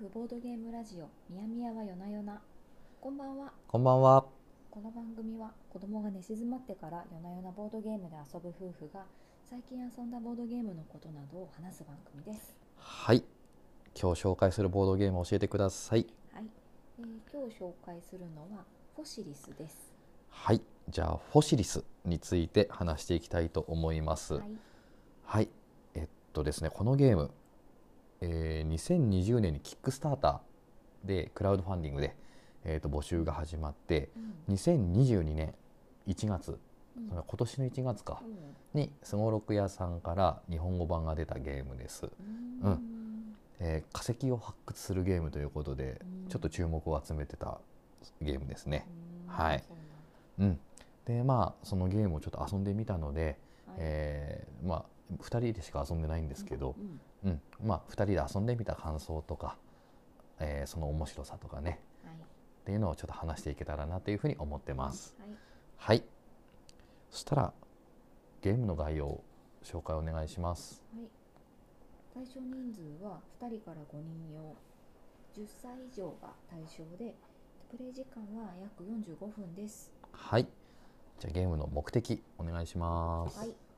婦ボードゲームラジオみやみやはよなよなこんばんはこんばんは。この番組は子供が寝静まってから夜な夜なボードゲームで遊ぶ夫婦が最近遊んだボードゲームのことなどを話す番組ですはい。今日紹介するボードゲームを教えてください。はい、えー今日紹介するのはフォシリスですはい。じゃあフォシリスについて話していきたいと思います。ははい。い、えっとですね、このゲーム、えー2020年にキックスターターでクラウドファンディングで、えーと募集が始まって、うん。2022年1月、うんそれは今年の1月かうん。にスゴロク屋さんから日本語版が出たゲームです。ううん。えー化石を発掘するゲームということで、うん。ちょっと注目を集めてたゲームですね。うん。はい。うん、でまあそのゲームをちょっと遊んでみたので、はい。えーまあ2人でしか遊んでないんですけどう、んうんまあ2人で遊んでみた感想とか、えーその面白さとかね。はい。っていうのをちょっと話していけたらなというふうに思ってます。はい。はい。そしたらゲームの概要を紹介お願いします。はい、対象人数は2人から5人用。10歳以上が対象でプレイ時間は約45分です。はい。じゃあゲームの目的お願いします。はい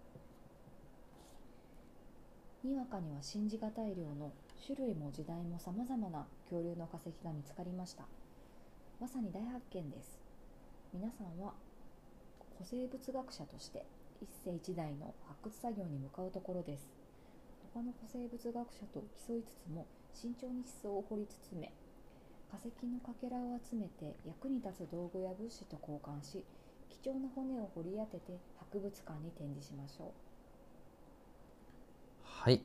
にわかには信じがたい量の種類も時代もさまざまな恐竜の化石が見つかりました。まさに大発見です。皆さんは古生物学者として一世一代の発掘作業に向かうところです。他の古生物学者と競いつつも慎重に地層を掘り進め化石のかけらを集めて役に立つ道具や物資と交換し貴重な骨を掘り当てて博物館に展示しましょう。はい。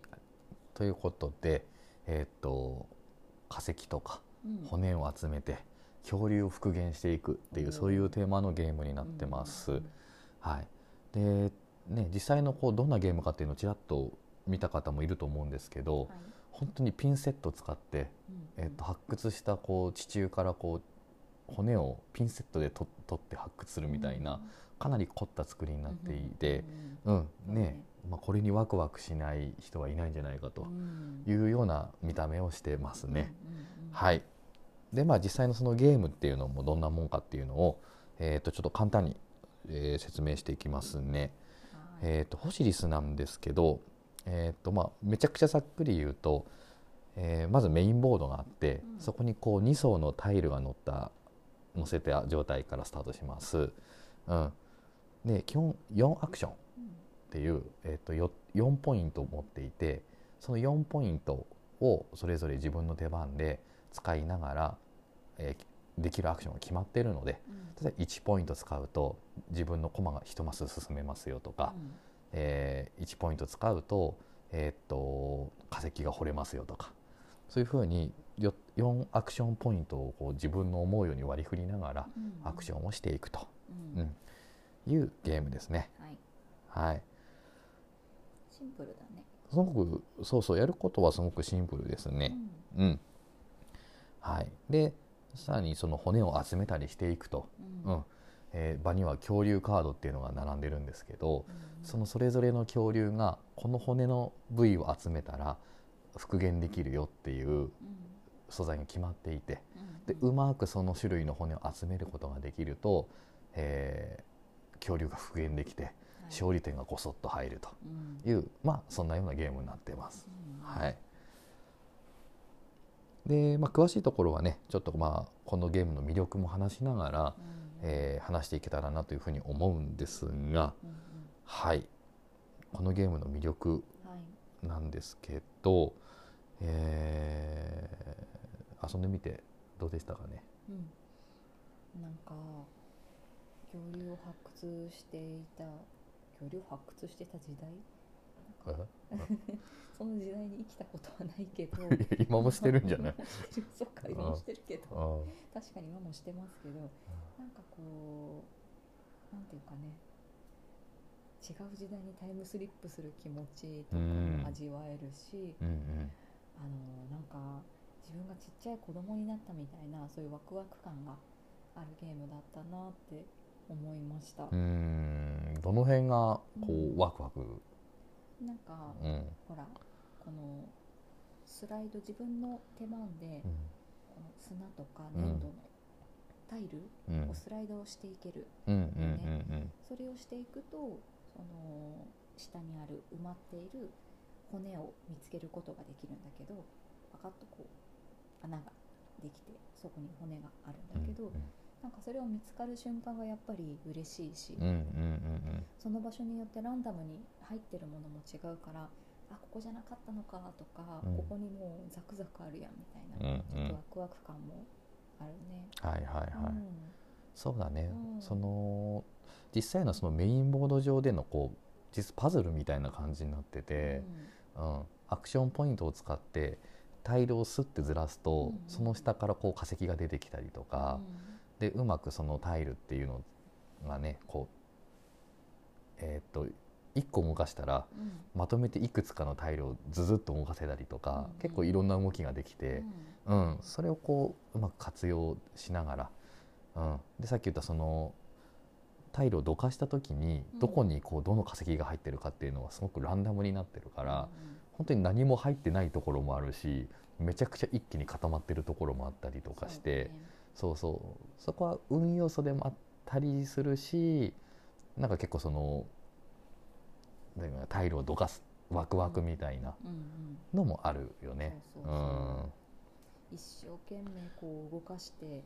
ということでえーっと化石とかう、うん。骨を集めて恐竜を復元していくっていうおーそういうテーマのゲームになってます。うん。はい、で、ね、実際のこうどんなゲームかっていうのをちらっと見た方もいると思うんですけど、はい。本当にピンセットを使って、うん。えっと発掘したこう地中からこう骨をピンセットでと取って発掘するみたいな、かなり凝った作りになっていて、うんねまあ、これにワクワクしない人はいないんじゃないかというような見た目をしてますね。はい、でまあ実際のそのゲームっていうのもどんなもんかっていうのを、えー、とちょっと簡単に、えー説明していきますね。えー、とホシリスなんですけど、えーとまあ、めちゃくちゃざっくり言うと、えーまずメインボードがあって、うん。そこにこう2層のタイルが乗った乗せた状態からスタートします。うん、で基本4アクションっていう、えー、と 4, 4ポイントを持っていてその4ポイントをそれぞれ自分の手番で使いながら、えーできるアクションが決まっているので例えば1ポイント使うと自分の駒が1マス進めますよとか、えー1ポイント使うと,、えーっと化石が掘れますよとかそういうふうによ4アクションポイントをこう自分の思うように割り振りながらアクションをしていくと、うん。うんいうゲームですね。はい。はい。シンプルだね。すごくそうそうやることはすごくシンプルですね。うん、はい、でさらにその骨を集めたりしていくと、うん。うん。えー場には恐竜カードっていうのが並んでるんですけど、うん。そのそれぞれの恐竜がこの骨の部位を集めたら復元できるよっていううん。素材が決まっていて。うん。でうまくその種類の骨を集めることができると、えー恐竜が復元できてはい。勝利点がごそっと入るとうん。いう、まあそんなようなゲームになってます。うん。はい。でまあ、詳しいところはねちょっとまあこのゲームの魅力も話しながら、うん。えー話していけたらなというふうに思うんですがうんうん。はい。このゲームの魅力はい。なんですけど、えー遊んでみてどうでしたかね？うん。なんか恐竜を発掘していた恐竜を発掘してた時代？なんかその時代に生きたことはないけど。今もしてるんじゃない？そっか今もしてるけど。あ確かに今もしてますけどなんかこうなんていうかね。違う時代にタイムスリップする気持ちとかうん。も味わえるし、うんうん。あのなんか自分がちっちゃい子供になったみたいなそういうワクワク感があるゲームだったなって思いました、うーん。どの辺がこうん。うワクワク、なんか、うん。ほらこのスライド自分の手番でうん。この砂とかうん粘土のタイルうん。をスライドしていける、うんうんうんそれをしていくとその下にある埋まっている骨を見つけることができるんだけどパカッとこう穴ができてそこに骨があるうんんだけど、なんかそれを見つかる瞬間がやっぱり嬉しいし、うんうんうんその場所によってランダムに入ってるものも違うからあここじゃなかったのかとか、うん。ここにもうザクザクあるやんみたいうんな、うん。ちょっとワクワク感もあるね。はいはいはい、うん。そうだね、うん。その実際のそのメインボード上でのこう実パズルみたいな感じになってて、うん。アクションポイントを使ってタイルをスッてずらすと、うんうんその下からこう化石が出てきたりとか、でうまくそのタイルっていうのがねこうえーっと1個動かしたらうん。うんまとめていくつかのタイルをズズッと動かせたりとか、うん。うん結構いろんな動きができて、うん。それをこううまく活用しながら、うん、でさっき言ったそのタイルをどかした時にうん。どこにこうどの化石が入ってるかっていうのはすごくランダムになってるから、うん。本当に何も入ってないところもあるしめちゃくちゃ一気に固まってるところもあったりとかしてそう,、そう。そこは運要素でもあったりするしなんか結構そのタイルをどかすワクワクみたいなうんうんのもあるよね。一生懸命こう動かして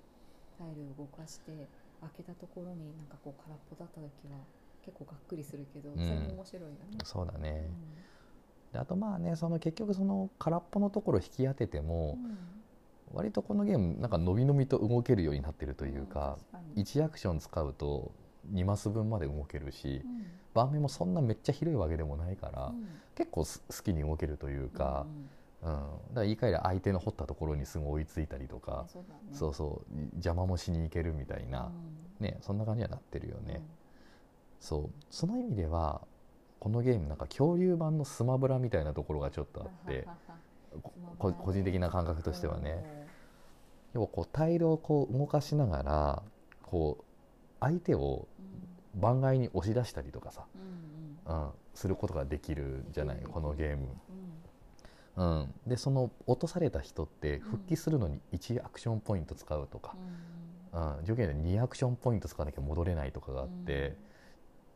タイルを動かして開けたところになんかこう空っぽだった時は結構がっくりするけど、ん。それも面白いよね。そうだね、うであとまあねその結局その空っぽのところ引き当てても、ん割とこのゲームなんかのびのびと動けるようになってるというか、ん確かに。1アクション使うと2マス分まで動けるし、うん。盤面もそんなめっちゃ広いわけでもないから、うん。結構す好きに動けるというか、うんだから言い換えれば相手の掘ったところにすぐ追いついたりとうんか、そうそう邪魔もしに行けるみたいな、ねそんな感じにはなってるようん。ね、そう。その意味ではこのゲームなんか恐竜版のスマブラみたいなところがちょっとあって個人的な感覚としてはね、要はこうタイルをこう動かしながらこう相手をうん盤外に押し出したりとかさ、うん。うんうん、することができるじゃないこのゲーム、うん。うん、でその落とされた人って復帰するのに1アクションポイント使うとか、うんうん、条件で2アクションポイント使わなきゃ戻れないとかがあって、うん。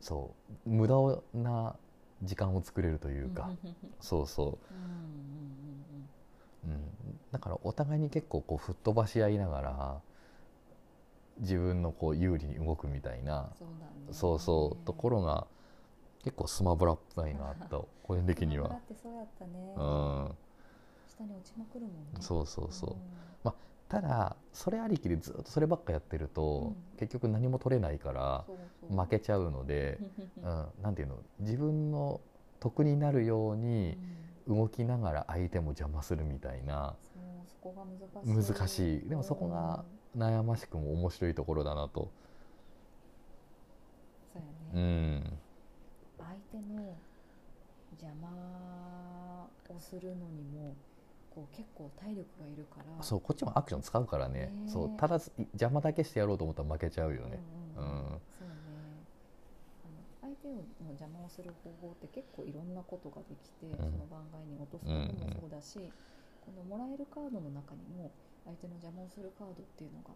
そう。無駄な時間を作れるというか、うん。そうそうんうん。う、うん、だからお互いに結構こう吹っ飛ばし合いながら自分のこう有利に動くみたいなそうそうところが結構スマブラっぽいなと 個人的には。だっ、てそうやったね。うん、下に落ちまくるもんね。そうそうそう。うん。ただそれありきでずっとそればっかやってると、うん。結局何も取れないから負けちゃうので、ううん。ん、なんていうの自分の得になるように動きながら相手も邪魔するみたいな。そうそこが難しい。難しい。でもそこが悩ましくも面白いところだなと、そうね、ん、相手の邪魔をするのにもこう結構体力がいるから。そうこっちもアクション使うからね。そうただ邪魔だけしてやろうと思ったら負けちゃうよね、うん。うんの邪魔をする方法って結構いろんなことができて、ん。その番外に落とすこともそうだし、このもらえるカードの中にも相手の邪魔をするカードっていうのが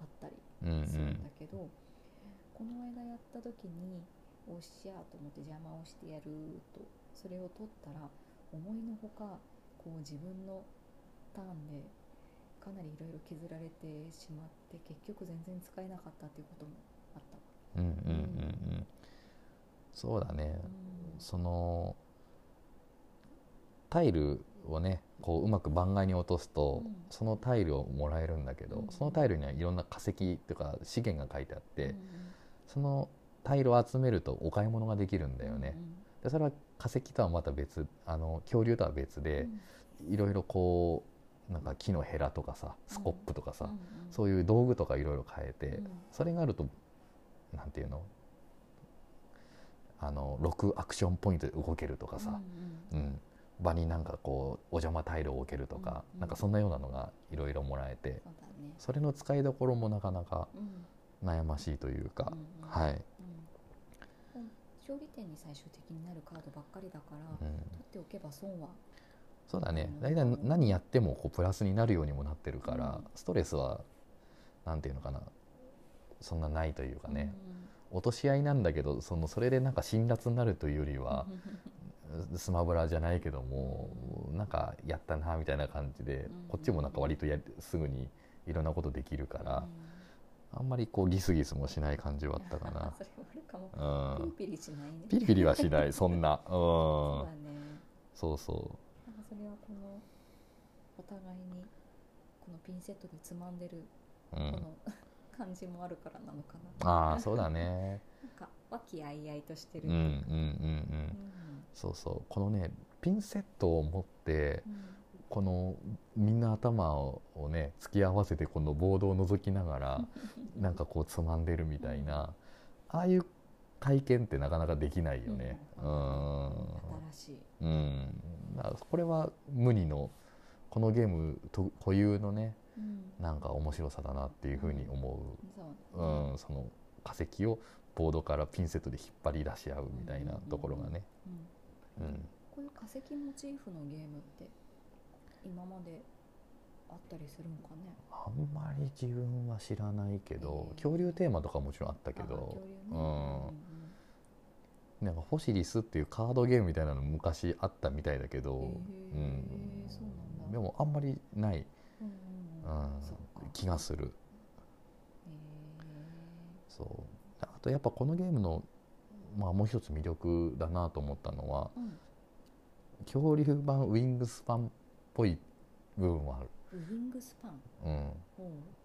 あったりうんうするんんだけど、この間やった時におっしゃーと思って邪魔をしてやるとそれを取ったら思いのほかこう自分のターンでかなりいろいろ削られてしまって結局全然使えなかったっていうこともあった。わ。うんうんうんうんそうだね、うんそのタイルをねこううまく番外に落とすと、うん。そのタイルをもらえるんだけど、うん。そのタイルにはいろんな化石とか資源が書いてあって、うんそのタイルを集めるとお買い物ができるんだよね、うんでそれは化石とはまた別あの恐竜とは別うん。で、いろいろこうなんか木のヘラとかさスコップとかさ、そういう道具とかいろいろ買えて、うん。それがあるとなんていうの？あの6アクションポイントで動けるとかさ、うんうん場になんかこうお邪魔タイルを置けるとか、うんうん。なんかそんなようなのがいろいろもらえてそね。それの使いどころもなかなかうん。悩ましいというか、うんうんはい、うん。勝利点に最終的になるカードばっかりだから、うん、取っておけば損は。そうだね。うん。大体何やってもこうプラスになるようにもなってるから、うん。ストレスはなんていうのかな。そんなないというかね、うん落とし合いなんだけどそのそれでなんか辛辣になるというよりは、スマブラじゃないけどもなんかやったなみたいな感じで、うん。こっちもなんか割とやすぐにいろんなことできるから、うん。あんまりこうギスギスもしない感じはあったかな。それかも。うん。ピリピリしないね。ピリピリはしないそんな。うん。そうだね。そうそなんかそれはこのお互いにこのピンセットでつまんでるう、うん、この感じもあるからなのかな、ああそうだね。なんか和気あいあいとしてる。うんうんうんううん。んそうそう。このねピンセットを持ってこのみんな頭をね突き合わせてこのボードを覗きながら なんかこうつまんでるみたいなああいう体験ってなかなかできないよね。ううん。ん新しい。うん。これは無二のこのゲームと固有のねうん。なんか面白さだなっていうふうに思そうう、うん、その化石をボードからピンセットで引っ張り出し合うみたいなところがね、うん。うん、こういう化石モチーフのゲームって今まであったりするんかね？あんまり自分は知らないけど、ええ。恐竜テーマとかもちろんあったけあどうん。なんかフォシリスっていうカードゲームみたいなの昔あったみたいだけど、へえうん。そうなんだ。でもあんまりない、気がする。へそう。あとやっぱこのゲームの、まあ、もう一つ魅力だなと思ったのはえうん。恐竜版ウィングスパンっぽい部分はある、ウィングスパン？うん、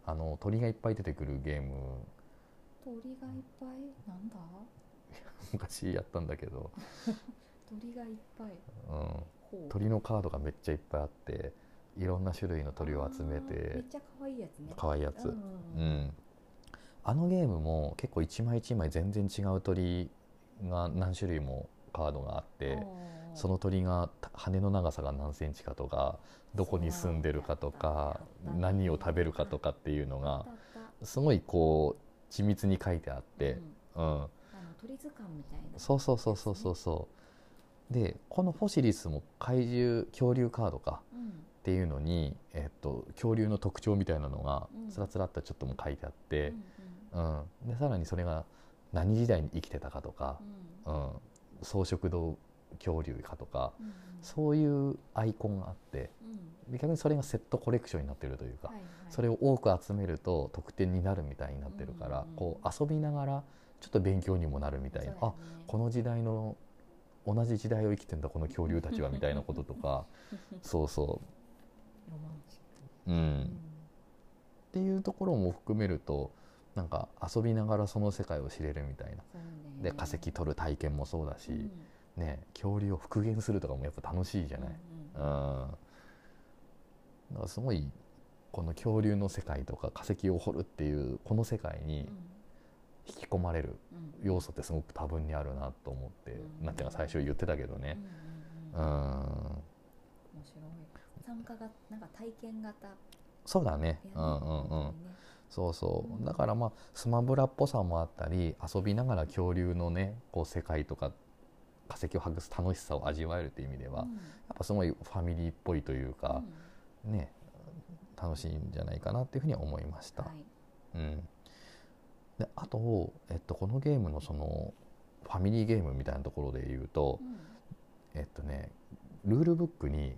あの鳥がいっぱい出てくるゲーム。鳥がいっぱい？なんだ？昔やったんだけど、鳥がいっぱい。うん、鳥のカードがめっちゃいっぱいあっていろんな種類の鳥を集めあーめてっちゃ可愛いやつね。可愛いやつ、うん。ううん。あのゲームも結構一枚一枚全然違う鳥が何種類もカードがあってその鳥がた羽の長さが何センチかとかどこに住んでるかとか何を食べるかとかっていうのがすごいこう緻密に書いてあって、うん。うん、あの鳥図鑑みたいな。そうそうそうそうそうそう。でこのフォシリスも怪獣恐竜カードか。うんっていうのに、えっと、恐竜の特徴みたいなのがうん。つらつらっとちょっとも書いてあってう、んうん。でさらにそれが何時代に生きてたかとか、うん。うん、草食動恐竜かとかうんうん。そういうアイコンがあってうん。で逆にそれがセットコレクションになってるというか、はいはい。それを多く集めると得点になるみたいになってるから、うんこう遊びながらちょっと勉強にもなるみたいな、ね。この時代の同じ時代を生きてんだこの恐竜たちはみたいなこととか そうそう、うん。っていうところも含めるとなんか遊びながらその世界を知れるみたいな。で化石取る体験もそうだし、うんね、恐竜を復元するとかもやっぱ楽しいじゃない、うんうんうん、だからすごいこの恐竜の世界とか化石を掘るっていうこの世界に引き込まれるうん。要素ってすごく多分にあるなと思って、うん。なっちゃんが最初言ってたけどね、ううんんうん。うん。面白い参加がなんか体験型。そうだね。うんうんうん。そうそう。うんだからまあスマブラっぽさもあったり遊びながら恐竜のねこう世界とか化石を発掘楽しさを味わえるっていう意味では、うん。やっぱすごいファミリーっぽいというか、ね楽しいんじゃないかなっていうふうに思いました。はい。うん、であと、えっと、このゲームのそのファミリーゲームみたいなところで言うと、えっとねルールブックに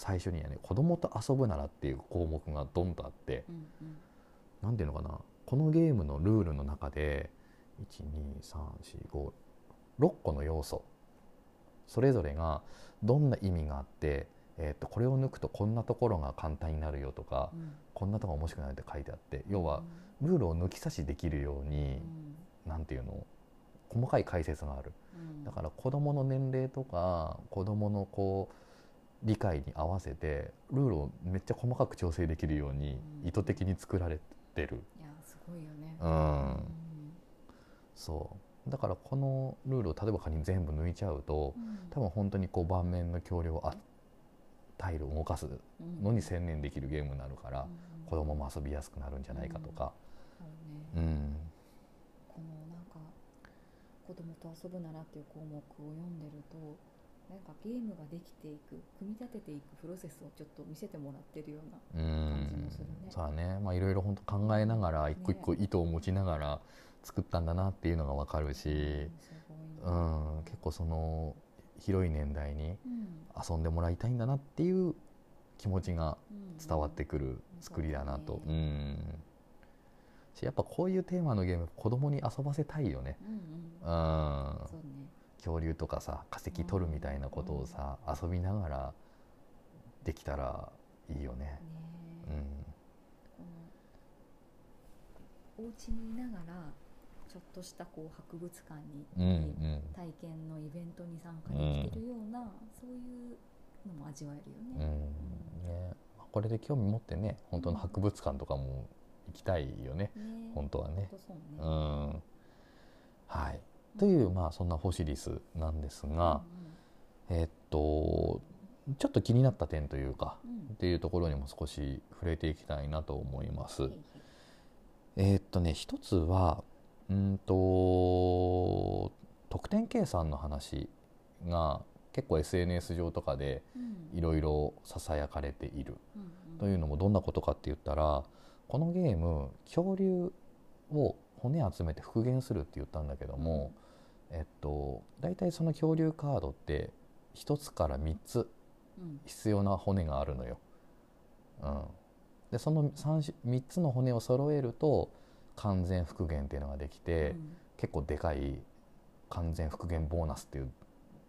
最初にはね「子供と遊ぶなら」っていう項目がドンとあってうんうん。何ていうのかなこのゲームのルールの中で12345 6個の要素それぞれがどんな意味があって、えっとこれを抜くとこんなところが簡単になるよとか、うん。こんなとこ面白くなるって書いてあって要はルールを抜き差しできるようにう、ん。なんていうの細かい解説がある。うん。だから子どもの年齢とか子どものこう理解に合わせてルールをめっちゃ細かく調整できるようにうん。意図的に作られてる、いやすごいよね。うん。うんそう。だからこのルールを例えば仮に全部抜いちゃうと多分本当にこう盤面の橋梁をあタイルを動かすうん。のに専念できるゲームになるからうん。子どもも遊びやすくなるんじゃないかとか、そうねうん。このなんか子供と遊ぶならっていう項目を読んでるとなんかゲームができていく組み立てていくプロセスをちょっと見せてもらってるようなうん。感じもするね。そうだね。まあいろいろ本当考えながら一個一個意図を持ちながら作ったんだなっていうのがわかるし、うんすごうん、結構その広い年代にうん。遊んでもらいたいんだなっていう気持ちがうん。伝わってくる作りだなと、そううん。しやっぱこういうテーマのゲーム子供に遊ばせたいよね、うんうん。うん、そうね恐竜とかさ化石取るみたいなことをさ、遊びながらできたらいいよねね。うんお家にいながらちょっとしたこう博物館に体験のイベントに参加できるような、そういうのも味わえるよね。ねこれで興味持ってね本当の博物館とかも行きたいよねね本当はね。そうねうんはいというまあそんなフォシリスなんですが、えっとちょっと気になった点というかっていうところにも少し触れていきたいなと思います。えーっとね一つはうんと得点計算の話が結構 SNS 上とかでうん。いろいろささやかれている。うんうん。というのもどんなことかって言ったらこのゲーム恐竜を骨集めて復元するって言ったんだけども、えっと大体その恐竜カードって1つから3つうん。必要な骨があるのよ。うん、でその 3, 3つの骨を揃えると完全復元っていうのができて、うん。結構でかい完全復元ボーナスっていう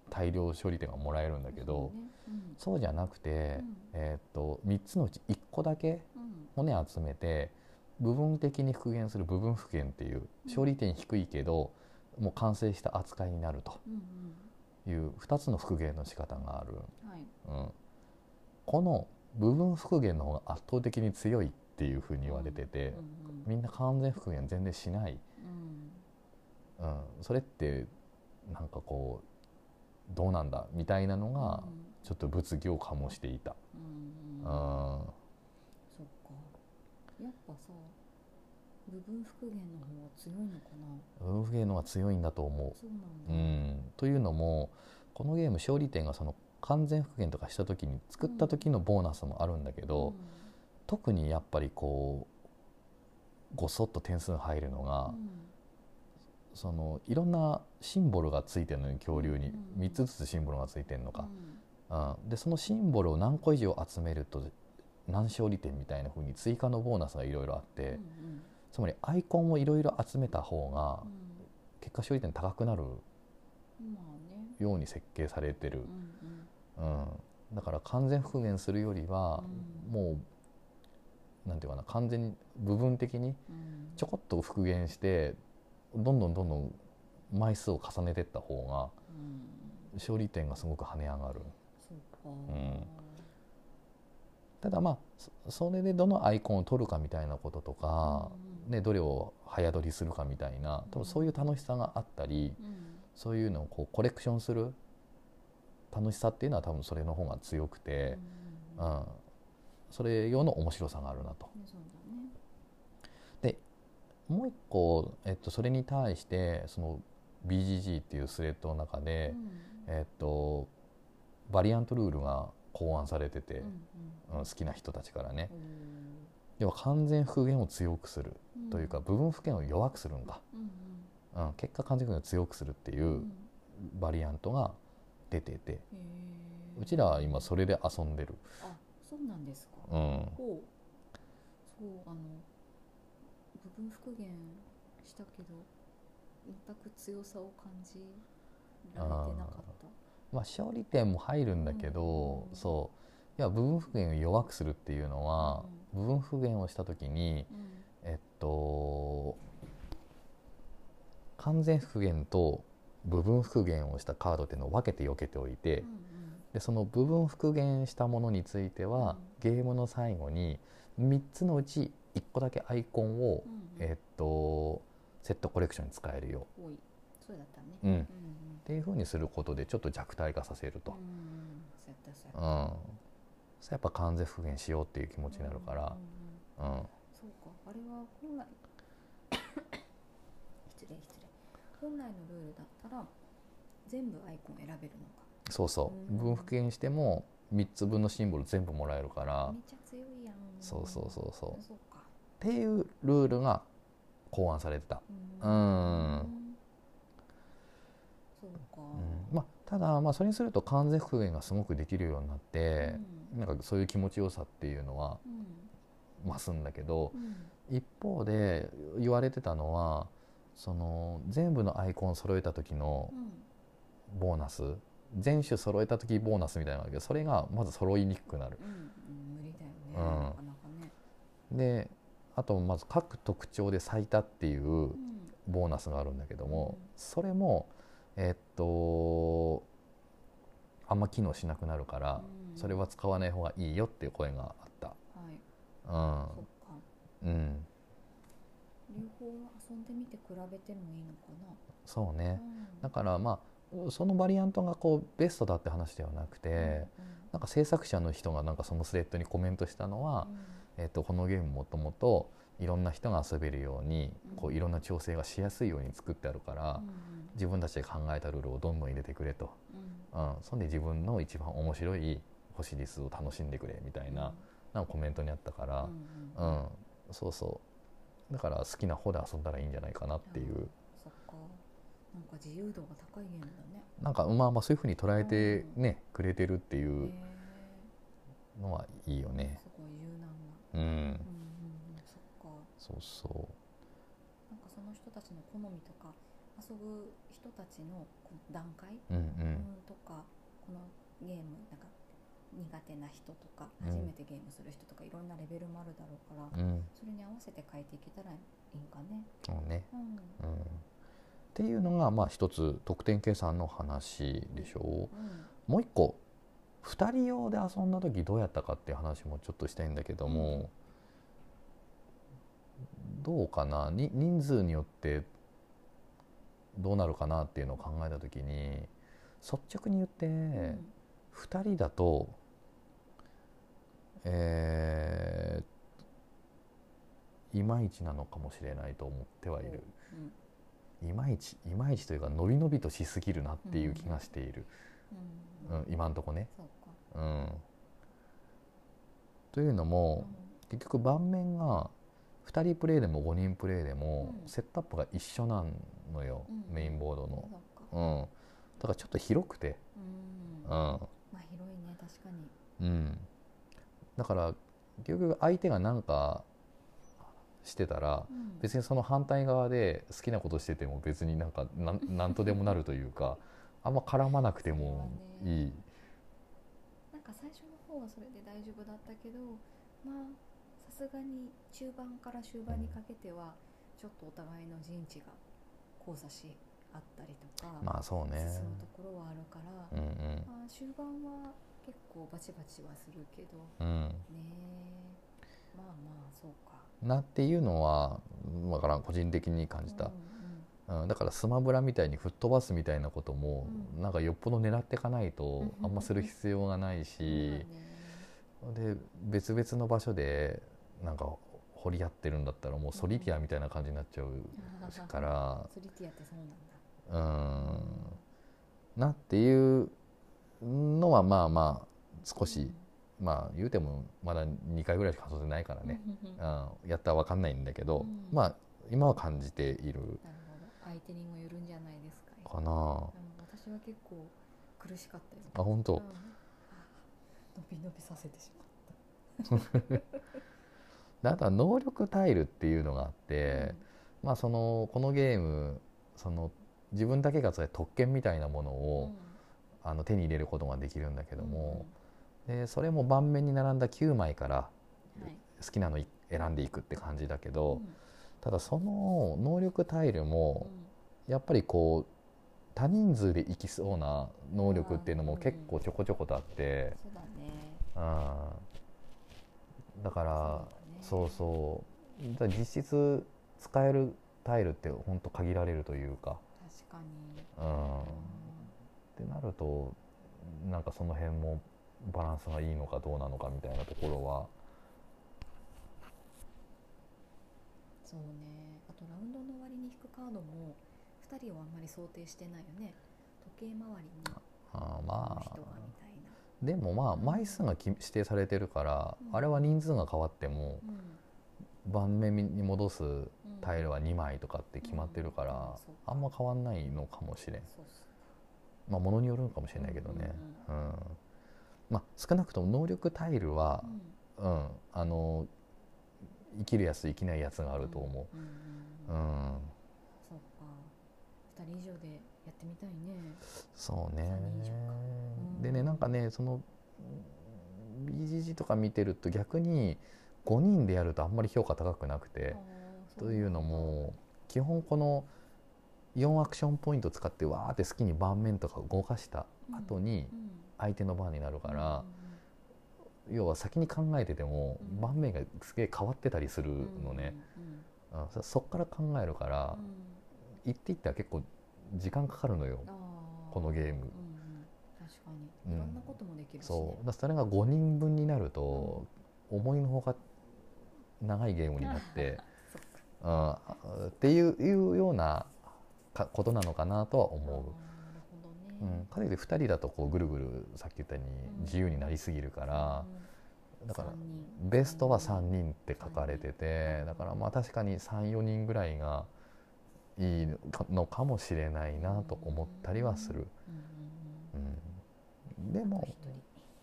大量処理点がもらえるんだけど、そうね。そうじゃなくて、うん。えーっと3つのうち1個だけうんうん。骨集めて部分的に復元する部分復元っていううん勝利点低いけど、もう完成した扱いになると。うんいう2つの復元の仕方がある。うん。この部分復元の方が圧倒的に強いっていうふうに言われてて、みんな完全復元全然しない、うん。うん、それってなんかこうどうなんだみたいなのがちょっと物議を醸していた。うんううんんそっかやっぱさ部分復元の方が強いのかな？部分復元の方が強いんだと思そうう。なだ、うん。ん、というのもこのゲーム勝利点がその完全復元とかした時に作った時のボーナスもあるんだけど、特にやっぱりこうごそっと点数入るのが、そのいろんなシンボルがついてるのに恐竜に。うん3つずつシンボルがついてるのうん。か、うん。でそのシンボルを何個以上集めると何勝利点みたいな風に追加のボーナスがいろいろあって、うんうんつまりアイコンをいろいろ集めた方が結果勝利点高くなるように設計されてるう、んうんうん、だから完全復元するよりは、もうなんていうかな完全に部分的にちょこっと復元してどんどんどんどん枚数を重ねていった方が勝利点がすごく跳ね上がるうんただまあそそれでどのアイコンを取るかみたいなこととか、うん。ね、どれを早取りするかみたいな多分そういう楽しさがあったりうん。そういうのをこうコレクションする楽しさっていうのは多分それの方が強くて、ううん。ん、それ用の面白さがあるなと。ねそうだね。もう一個、えっと、それに対してその BGG っていうスレッドの中で、えっと、バリアントルールが考案されてて、うんうん。好きな人たちからね。うん。要は完全復元を強くするうんというか部分復元を弱くするんだ、うんうん、結果完全復元を強くするっていううんバリアントが出ててうちらは今それで遊んでる、あそうなんですか。うん、そうあの部分復元したけど全く強さを感じられてなかったまあ勝利点も入るんだけど、うん。そう。いや部分復元を弱くするっていうのは、部分復元をした時にうん。えっと完全復元と部分復元をしたカードっていうのを分けて避けておいて、うんでその部分復元したものについては、ゲームの最後に3つのうち1個だけアイコンを、うん。うんえっとセットコレクションに使えるよ。多いそうだったね。うん。うんっていうふうにすることでちょっと弱体化させると。うん、うん。そうやっぱ完全復元しようっていう気持ちになるから。うんうんそうか。あれは本来 失礼失礼。本来のルールだったら全部アイコン選べるのか。そうそう。うん。分復元しても3つ分のシンボル全部もらえるから。めっちゃ強いやん。そうそうそうそう。そうか。っていうルールが考案されてた、うん。そうん。まあ、ただまあそれにすると完全復元がすごくできるようになって、なんかそういう気持ちよさっていうのはうん。増すんだけどうん。一方で言われてたのはその全部のアイコン揃えた時のうん。ボーナス全種揃えた時ボーナスみたいなのがあるけどそれがまず揃いにくくなる。うんうん。無理だよね、うん。なかなかね、であとまず各特徴で最多っていううん。ボーナスがあるんだけども、うん。それもえっとあんま機能しなくなるから、うん。それは使わない方がいいよっていう声があった。はい。うか。ん、うん、両方遊んでみて比べてもいいのかそうね。な、うん。だからまあそのバリアントがこうベストだって話ではなくて、なんか制作者の人がなんかそのスレッドにコメントしたのは、えっとこのゲームもともといろんな人が遊べるようにこういろんな調整がしやすいように作ってあるから、自分たちで考えたルールをどんどん入れてくれと、うん、そんで自分の一番面白い星リスを楽しんでくれみたいな,、なんかコメントにあったから、うんそうそう。だから好きな方で遊んだらいいんじゃないかなっていう、なんか自由度が高いゲームだね。なんかまあまあそういうふうに捉えてね、くれてるっていうへのはいいよえね。すごい柔軟な。うん、そうそなんかその人たちの好みとか遊ぶ人たちの段階、う、うん。ううんん、とかこのゲームなんか苦手な人とかうん初めてゲームする人とかいろんなレベルもあるだろうから、うん、それに合わせて変えていけたらいいんかね。そうね。うん。うん、っていうのがまあ一つ得点計算の話でしょう。うん。もう一個2人用で遊んだ時どうやったかっていう話もちょっとしたいんだけども、どうかな？に人数によってどうなるかなっていうのを考えた時に率直に言って、2人だとえーいまいちなのかもしれないと思ってはいる。うん。いまいちいまいちというか伸び伸びとしすぎるなっていう気がしている、うん。うん今んとこね。うん、というのも、結局盤面が2人プレイでも5人プレイでもうん。セットアップが一緒なのよ、うん。メインボードの、そうん、だからちょっと広くて、うん。うん。まあ広いね確かに。うん、だから結局相手が何かしてたらうん。別にその反対側で好きなことしてても別になんかなん なんとでもなるというかあんま絡まなくてもいい。なんか最初の方はそれで大丈夫だったけど、まあさすがに中盤から終盤にかけてはちょっとお互いの陣地が交差しあったりとか、まあそうね。進むところはあるから、うんうん。まあ終盤は結構バチバチはするけどうん。ねえ。まあまあそうか。なっていうのはわからん個人的に感じた、うん、だからスマブラみたいに吹っ飛ばすみたいなことも、うん。なんかよっぽど狙っていかないとうんあんまする必要がないし、で別々の場所でなんか掘り合ってるんだったらもうソリティアみたいな感じになっちゃうから。ソリティアってそうなん。だ。うんなっていうのはまあまあ少し、まあ言うてもまだ2回ぐらいしか遊んでないからね、うん。やったら分かんないんだけど、うん。まあ今は感じている。なるほど。相手にもよるんじゃないですか。かなうん。私は結構苦しかったよあ本当、う伸び伸びさせてしまっ であとは能力タイルっていうのがあって、まあそのこのゲームその自分だけがそれ特権みたいなものたを、あの手に入れることができるんだけけども、でそれも盤面に並んだ9枚からはい。好きなのい選んでいくって感じだけうど、ん。ただその能力タイルうもん。やっぱりこう多人数でいきそうな能力っていうのも結構ちょこちょことあって、そうだね。うん、だからそうう。そう実質使えるタイルって本当限られるというか、確かに。うん、ってなるとなんかその辺もバランスがいいのかどうなのかみたいなところは。そうね。あとラウンドの終わりに引くカードも2人をあんまり想定してないよね。時計回りにあーこのまあでもまあ枚数がき指定されてるから、うん。あれは人数が変わってもうん。盤面に戻すうんタイルは2枚とかって決まってるから、あんま変わんないのかもしれん。まあものによるのかもしれないけどね、ううんまあ少なくとも能力タイルはう、ん。うん。あの生きるやつ生きないやつがあると思う。んうんう、ううん。ん。そうか。二人以上でやってみたいね。そうね。うん。でねなんかねその BGG とか見てると逆に5人でやるとあんまり評価高くなくて、というのも基本この4アクションポイント使ってわーって好きに盤面とか動かした後にうん。相手の番になるから、うん要は先に考えててもうん。盤面がすげえ変わってたりするのね、うんそそっから考えるからうっていったら結構時間かかるのよ。このゲーム。うんうん。確かに。いろんなこともできるしね。そう。だそれが5人分になると思いのほか長いゲームになって、うん、っていういうようなかことなのかなとは思う。あーなるほどね。うん、かといって2人だとこうぐるぐるさっき言ったようにうん。自由になりすぎるから、うんだからベストは3人って書かれて三て人だからまあ確かに34人ぐらいがいいのかもしれないなと思ったりはする、うん。でも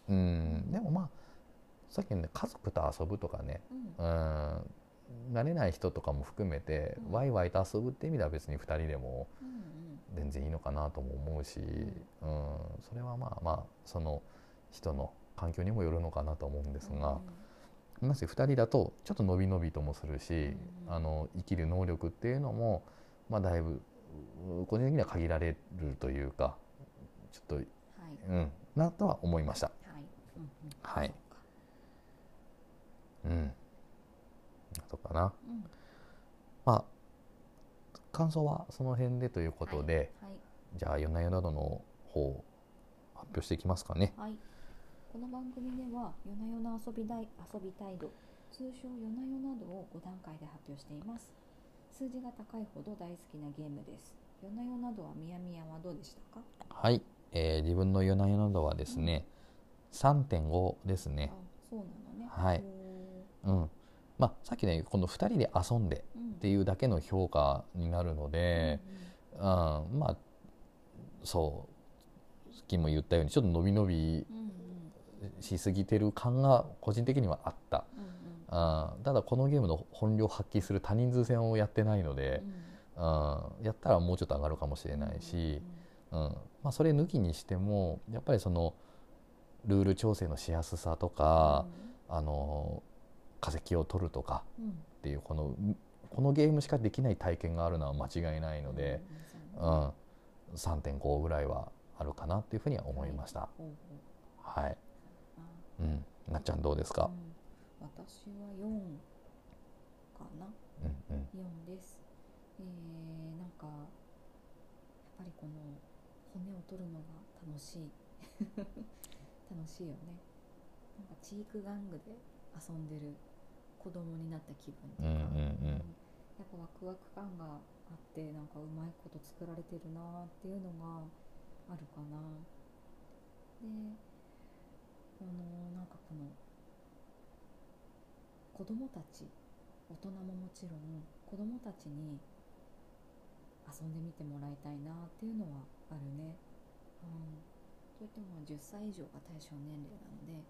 うん、でもまあさっきのね家族と遊ぶとかね、うん。うん、慣れない人とかも含めてうん。ワイワイと遊ぶって意味では別に2人でも全然いいのかなとも思うし、うん、それはまあまあその人の環境にもよるのかなと思うんですが、なぜ2人だとちょっと伸び伸びともするし、うん。あの生きる能力っていうのも、まあ、だいぶう個人的には限られるというかちょっと、はい。うん、なとは思いました。はい。うん。うん。はいううかな。うん。まあ感想はその辺でということで、はい。じゃあ夜な夜などの方を発表していきますかね。はい、この番組では夜な夜な遊びだい遊び態度通称夜な夜などを5段階で発表しています数字が高いほど大好きなゲームです。夜な夜などはみやみやはどうでしたか？はい、えー自分の夜な夜などはですね、3.5ですね。あ。そうなのね。はい。うん。まあさっきねこの2人で遊んでっていうだけの評価になるので、うん、まあそうさっきも言ったようにちょっと伸び伸びうんうん。うんしすぎてる感が個人的にはあった。うんうんあただこのゲームの本領を発揮する多人数戦をやってないので、うん、やったらもうちょっと上がるかもしれないし、うん。まあ、それ抜きにしてもやっぱりそのルール調整のしやすさとか、あの化石を取るとかうん。うんっていうこのこのゲームしかできない体験があるのは間違いないので、うん。うん。3.5ぐらいはあるかなっていうふうには思いました。はい、うん、なっちゃんどうですか？う、ん私は4かな？うんうん。4です、えー、なんかやっぱりこの骨を取るのが楽しい。楽しいよね。なんかチーク玩具で遊んでる子供になった気分とか、うんうんうん。やっぱワクワク感があってなんかうまいこと作られてるなっていうのがあるかな。であのなんかこの子供たち大人ももちろん子供たちに遊んでみてもらいたいなっていうのはあるね、うん、といってもまあ10歳以上が対象年齢なので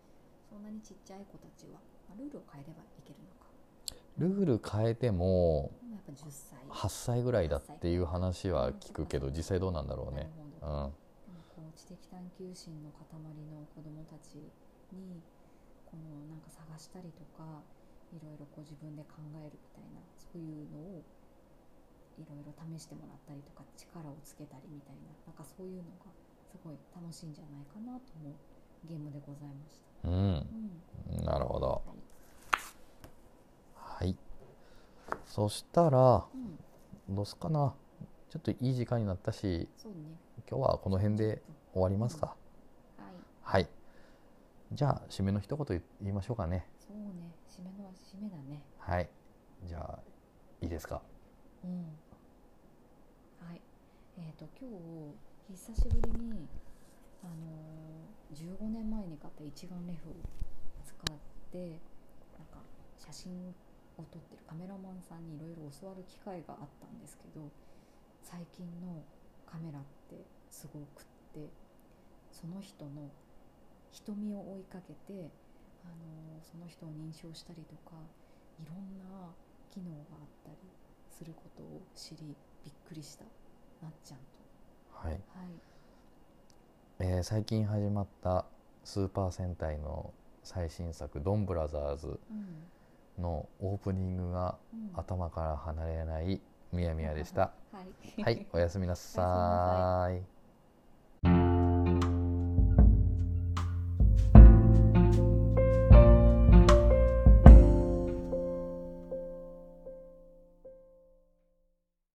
そんなにちっちゃい子たちは、まあ、ルールを変えればいけるのか。ルール変えてもでもやっぱ10歳。8歳ぐらいだっていう話は聞くけど実際どうなんだろうね。うん。こう知的探求心の塊の子どもたちにこのなんか探したりとかいろいろこう自分で考えるみたいなそういうのをいろいろ試してもらったりとか力をつけたりみたいななんかそういうのがすごい楽しいんじゃないかなと思うゲームでございました。うんうんなるほど。はいはい。そしたら、うん、どうすかな。ちょっといい時間になったし、そうね。今日はこの辺で終わりますか。はい。はい。じゃあ、締めの一言言いましょうかね。そうね。締めの締めだね。はい。じゃあ、いいですか？うん。はい。えっ、と今日久しぶりにあのー15年前に買った一眼レフを使ってなんか写真を撮ってるカメラマンさんにいろいろ教わる機会があったんですけど最近のカメラってすごくってその人の瞳を追いかけて、あのーその人を認証したりとかいろんな機能があったりすることを知りびっくりしたなっちゃんと。はい、はいえー最近始まったスーパー戦隊の最新作「ドンブラザーズうん」のオープニングがうん頭から離れないみやみやでした。はい、はい、おやすみなさい。